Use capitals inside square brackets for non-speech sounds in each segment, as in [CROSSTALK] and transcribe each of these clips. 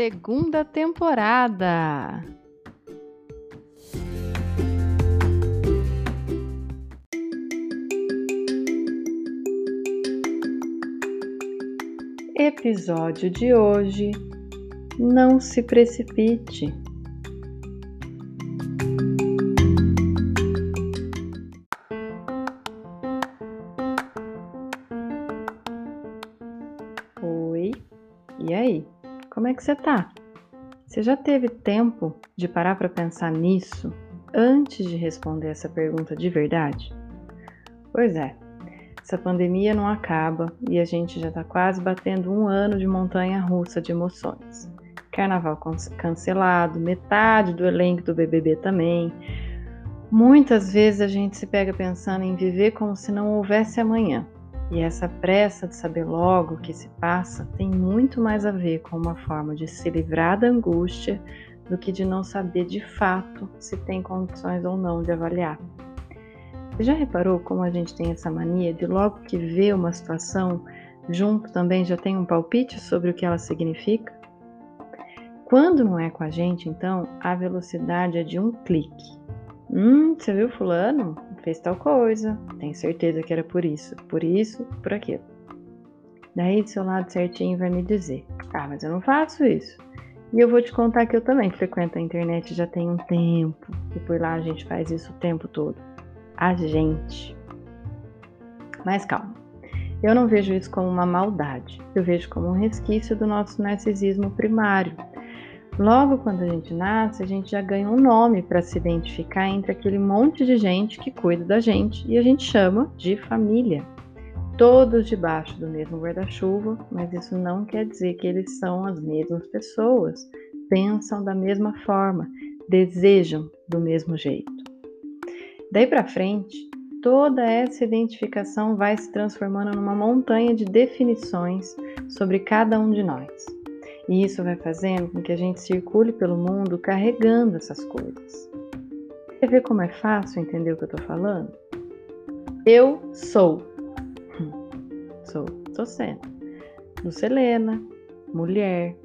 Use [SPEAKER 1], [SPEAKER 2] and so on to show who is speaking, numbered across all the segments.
[SPEAKER 1] Segunda temporada. Episódio de hoje: Não se precipite. Que você tá? Você já teve tempo de parar para pensar nisso antes de responder essa pergunta de verdade? Pois é, essa pandemia não acaba e a gente já está quase batendo um ano de montanha russa de emoções. Carnaval cancelado, metade do elenco do BBB também. Muitas vezes a gente se pega pensando em viver como se não houvesse amanhã. E essa pressa de saber logo o que se passa tem muito mais a ver com uma forma de se livrar da angústia do que de não saber de fato se tem condições ou não de avaliar. Você já reparou como a gente tem essa mania de logo que vê uma situação, junto também já tem um palpite sobre o que ela significa? Quando não é com a gente, então, a velocidade é de um clique. Hum, você viu fulano? Fez tal coisa, tem certeza que era por isso, por isso, por aquilo. Daí do seu lado certinho vai me dizer: Ah, mas eu não faço isso. E eu vou te contar que eu também frequento a internet já tem um tempo, e por lá a gente faz isso o tempo todo. A gente. Mas calma, eu não vejo isso como uma maldade, eu vejo como um resquício do nosso narcisismo primário Logo quando a gente nasce, a gente já ganha um nome para se identificar entre aquele monte de gente que cuida da gente e a gente chama de família. Todos debaixo do mesmo guarda-chuva, mas isso não quer dizer que eles são as mesmas pessoas, pensam da mesma forma, desejam do mesmo jeito. Daí para frente, toda essa identificação vai se transformando numa montanha de definições sobre cada um de nós. E isso vai fazendo com que a gente circule pelo mundo carregando essas coisas. Quer ver como é fácil entender o que eu estou falando? Eu sou. [LAUGHS] Sou, sou sendo. Lucelena, mulher,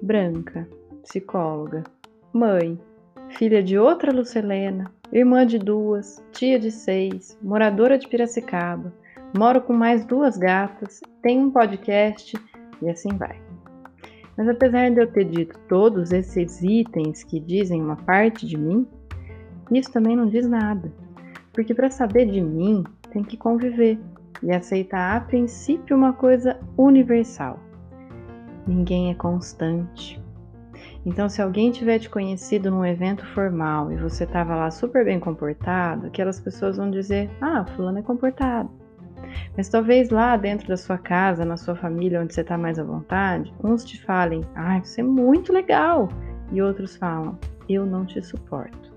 [SPEAKER 1] branca, psicóloga, mãe, filha de outra Lucelena, irmã de duas, tia de seis, moradora de Piracicaba, moro com mais duas gatas, tenho um podcast e assim vai. Mas apesar de eu ter dito todos esses itens que dizem uma parte de mim, isso também não diz nada. Porque para saber de mim, tem que conviver e aceitar a princípio uma coisa universal. Ninguém é constante. Então, se alguém tiver te conhecido num evento formal e você estava lá super bem comportado, aquelas pessoas vão dizer: Ah, fulano é comportado. Mas talvez lá dentro da sua casa, na sua família, onde você está mais à vontade, uns te falem, ah, você é muito legal, e outros falam, eu não te suporto.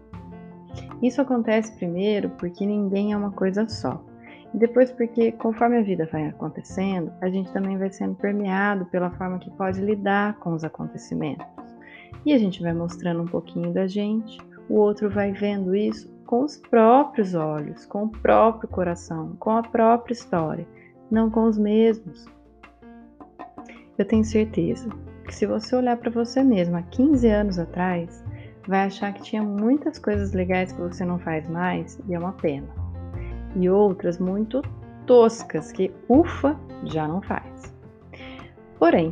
[SPEAKER 1] Isso acontece primeiro porque ninguém é uma coisa só. E depois porque, conforme a vida vai acontecendo, a gente também vai sendo permeado pela forma que pode lidar com os acontecimentos. E a gente vai mostrando um pouquinho da gente, o outro vai vendo isso com os próprios olhos, com o próprio coração, com a própria história, não com os mesmos. Eu tenho certeza que se você olhar para você mesmo há 15 anos atrás, vai achar que tinha muitas coisas legais que você não faz mais e é uma pena. E outras muito toscas que, ufa, já não faz. Porém,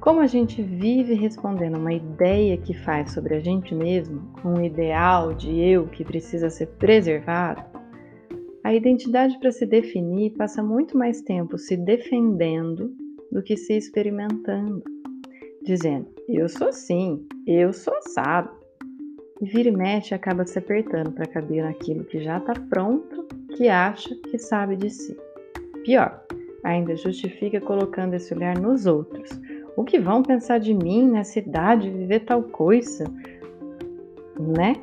[SPEAKER 1] como a gente vive respondendo uma ideia que faz sobre a gente mesmo, um ideal de eu que precisa ser preservado, a identidade para se definir passa muito mais tempo se defendendo do que se experimentando, dizendo eu sou assim, eu sou assado. E vira e mexe acaba se apertando para caber naquilo que já está pronto, que acha que sabe de si. Pior, ainda justifica colocando esse olhar nos outros. O que vão pensar de mim nessa idade, viver tal coisa? Né?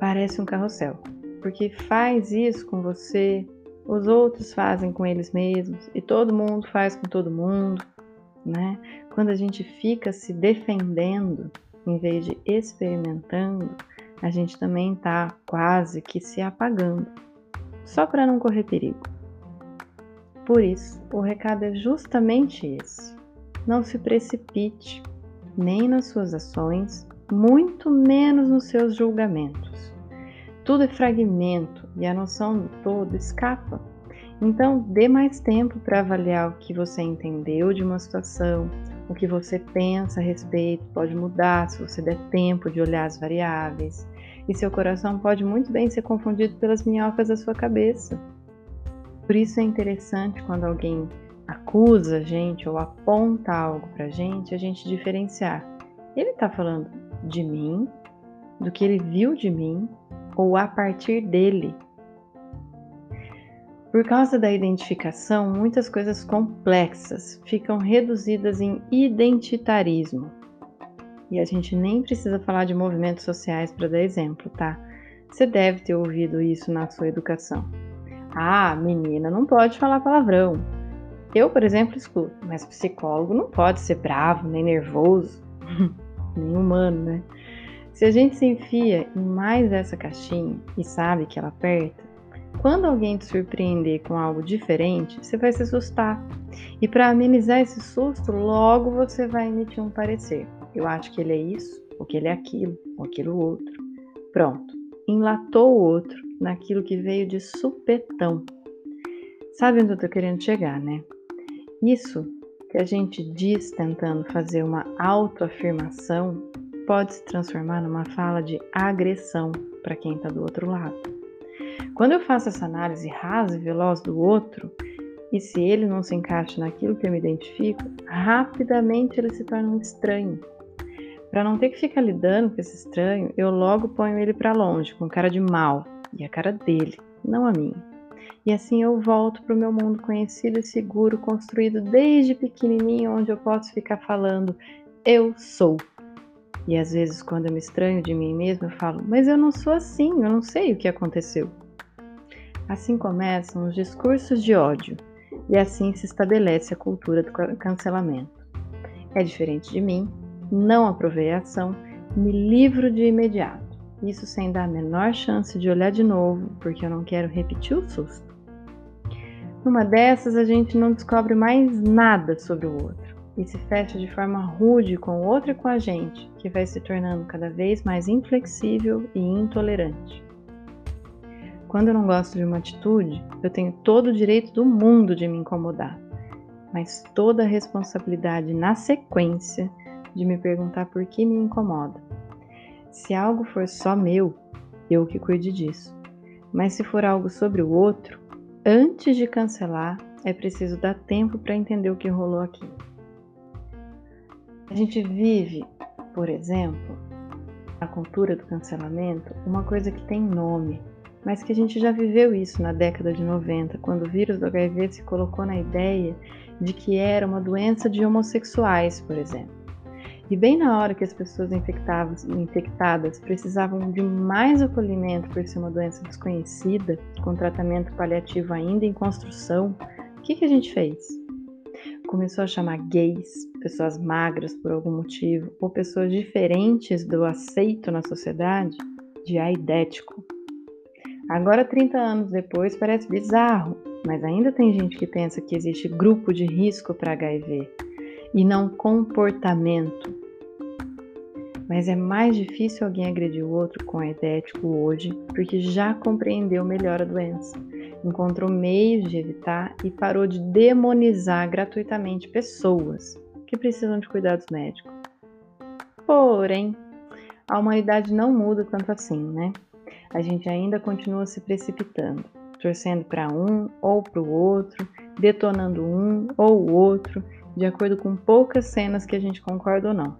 [SPEAKER 1] Parece um carrossel, porque faz isso com você, os outros fazem com eles mesmos e todo mundo faz com todo mundo, né? Quando a gente fica se defendendo em vez de experimentando, a gente também está quase que se apagando, só para não correr perigo. Por isso, o recado é justamente esse: não se precipite, nem nas suas ações, muito menos nos seus julgamentos. Tudo é fragmento e a noção do todo escapa. Então, dê mais tempo para avaliar o que você entendeu de uma situação, o que você pensa a respeito pode mudar se você der tempo de olhar as variáveis. E seu coração pode muito bem ser confundido pelas minhocas da sua cabeça. Por isso é interessante quando alguém acusa a gente ou aponta algo para a gente, a gente diferenciar. Ele está falando de mim, do que ele viu de mim, ou a partir dele. Por causa da identificação, muitas coisas complexas ficam reduzidas em identitarismo. E a gente nem precisa falar de movimentos sociais para dar exemplo, tá? Você deve ter ouvido isso na sua educação. Ah, menina não pode falar palavrão. Eu, por exemplo, escuto, mas psicólogo não pode ser bravo, nem nervoso, [LAUGHS] nem humano, né? Se a gente se enfia em mais essa caixinha e sabe que ela aperta, quando alguém te surpreender com algo diferente, você vai se assustar. E para amenizar esse susto, logo você vai emitir um parecer. Eu acho que ele é isso, ou que ele é aquilo, ou aquilo outro. Pronto, enlatou o outro naquilo que veio de supetão. Sabe onde eu tô querendo chegar, né? Isso que a gente diz tentando fazer uma autoafirmação pode se transformar numa fala de agressão para quem está do outro lado. Quando eu faço essa análise rasa e veloz do outro, e se ele não se encaixa naquilo que eu me identifico, rapidamente ele se torna um estranho. Para não ter que ficar lidando com esse estranho, eu logo ponho ele para longe, com cara de mal, e a cara dele, não a minha. E assim eu volto para o meu mundo conhecido e seguro, construído desde pequenininho, onde eu posso ficar falando eu sou e às vezes, quando eu me estranho de mim mesma, eu falo, mas eu não sou assim, eu não sei o que aconteceu. Assim começam os discursos de ódio, e assim se estabelece a cultura do cancelamento. É diferente de mim, não aprovei a ação, me livro de imediato. Isso sem dar a menor chance de olhar de novo, porque eu não quero repetir o susto. Numa dessas, a gente não descobre mais nada sobre o outro e se fecha de forma rude com o outro e com a gente, que vai se tornando cada vez mais inflexível e intolerante. Quando eu não gosto de uma atitude, eu tenho todo o direito do mundo de me incomodar, mas toda a responsabilidade na sequência de me perguntar por que me incomoda. Se algo for só meu, eu que cuide disso. Mas se for algo sobre o outro, antes de cancelar, é preciso dar tempo para entender o que rolou aqui. A gente vive, por exemplo, a cultura do cancelamento, uma coisa que tem nome, mas que a gente já viveu isso na década de 90, quando o vírus do HIV se colocou na ideia de que era uma doença de homossexuais, por exemplo. E bem na hora que as pessoas infectadas precisavam de mais acolhimento por ser uma doença desconhecida, com tratamento paliativo ainda em construção, o que, que a gente fez? começou a chamar gays, pessoas magras por algum motivo, ou pessoas diferentes do aceito na sociedade, de aidético. Agora, 30 anos depois, parece bizarro, mas ainda tem gente que pensa que existe grupo de risco para HIV e não comportamento. Mas é mais difícil alguém agredir o outro com aidético hoje porque já compreendeu melhor a doença encontrou meios de evitar e parou de demonizar gratuitamente pessoas que precisam de cuidados médicos. Porém, a humanidade não muda tanto assim, né? A gente ainda continua se precipitando, torcendo para um ou para o outro, detonando um ou o outro, de acordo com poucas cenas que a gente concorda ou não,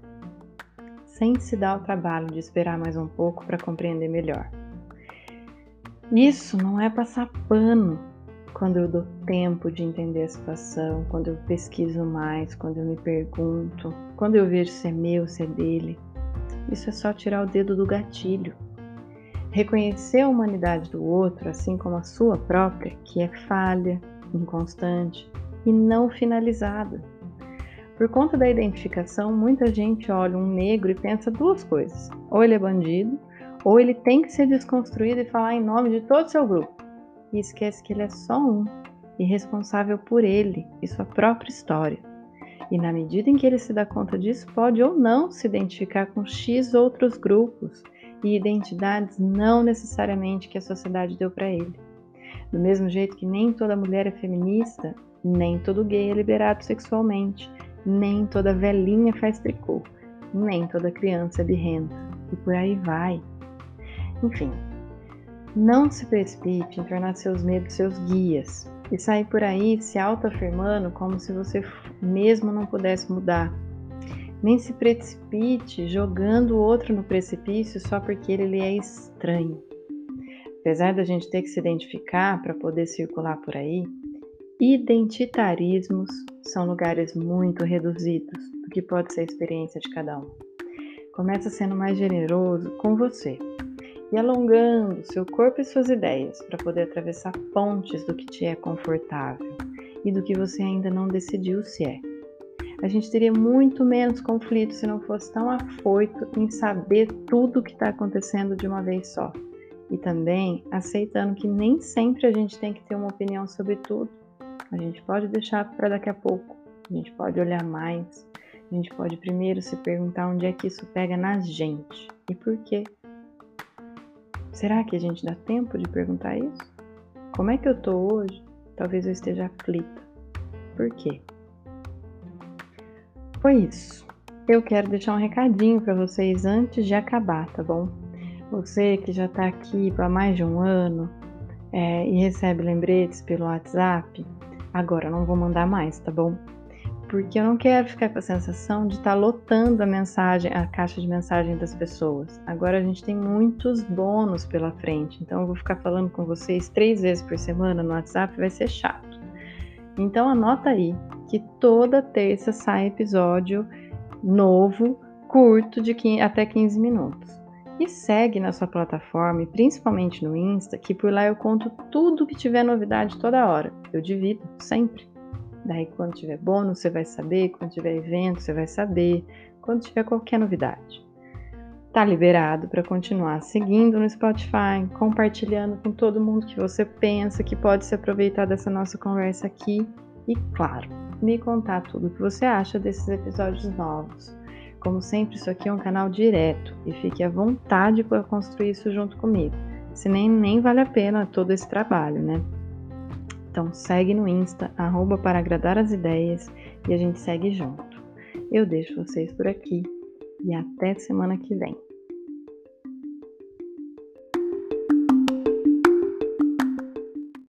[SPEAKER 1] sem se dar o trabalho de esperar mais um pouco para compreender melhor. Isso não é passar pano, quando eu dou tempo de entender a situação, quando eu pesquiso mais, quando eu me pergunto, quando eu vejo se é meu, se é dele. Isso é só tirar o dedo do gatilho. Reconhecer a humanidade do outro, assim como a sua própria, que é falha, inconstante e não finalizada. Por conta da identificação, muita gente olha um negro e pensa duas coisas: ou ele é bandido, ou ele tem que ser desconstruído e falar em nome de todo o seu grupo. E esquece que ele é só um e responsável por ele e sua própria história. E na medida em que ele se dá conta disso, pode ou não se identificar com X outros grupos e identidades não necessariamente que a sociedade deu para ele. Do mesmo jeito que nem toda mulher é feminista, nem todo gay é liberado sexualmente, nem toda velhinha faz tricô, nem toda criança é birrenta, e por aí vai. Enfim, não se precipite em tornar seus medos seus guias e sair por aí se autoafirmando como se você mesmo não pudesse mudar. Nem se precipite jogando o outro no precipício só porque ele é estranho. Apesar da gente ter que se identificar para poder circular por aí, identitarismos são lugares muito reduzidos do que pode ser a experiência de cada um. Começa sendo mais generoso com você e alongando seu corpo e suas ideias para poder atravessar pontes do que te é confortável e do que você ainda não decidiu se é. A gente teria muito menos conflito se não fosse tão afoito em saber tudo o que está acontecendo de uma vez só e também aceitando que nem sempre a gente tem que ter uma opinião sobre tudo. A gente pode deixar para daqui a pouco, a gente pode olhar mais, a gente pode primeiro se perguntar onde é que isso pega na gente e por quê. Será que a gente dá tempo de perguntar isso? Como é que eu tô hoje? Talvez eu esteja aflita. Por quê? Foi isso. Eu quero deixar um recadinho para vocês antes de acabar, tá bom? Você que já está aqui há mais de um ano é, e recebe lembretes pelo WhatsApp, agora não vou mandar mais, tá bom? Porque eu não quero ficar com a sensação de estar tá lotando a mensagem, a caixa de mensagem das pessoas. Agora a gente tem muitos bônus pela frente, então eu vou ficar falando com vocês três vezes por semana no WhatsApp, vai ser chato. Então anota aí que toda terça sai episódio novo, curto, de 15, até 15 minutos. E segue na sua plataforma, e principalmente no Insta, que por lá eu conto tudo que tiver novidade toda hora. Eu divido sempre. Daí quando tiver bônus você vai saber, quando tiver evento você vai saber, quando tiver qualquer novidade. Tá liberado para continuar seguindo no Spotify, compartilhando com todo mundo que você pensa que pode se aproveitar dessa nossa conversa aqui e, claro, me contar tudo o que você acha desses episódios novos. Como sempre, isso aqui é um canal direto e fique à vontade para construir isso junto comigo. Se nem, nem vale a pena todo esse trabalho, né? Então segue no Insta, arroba para agradar as ideias e a gente segue junto. Eu deixo vocês por aqui e até semana que vem.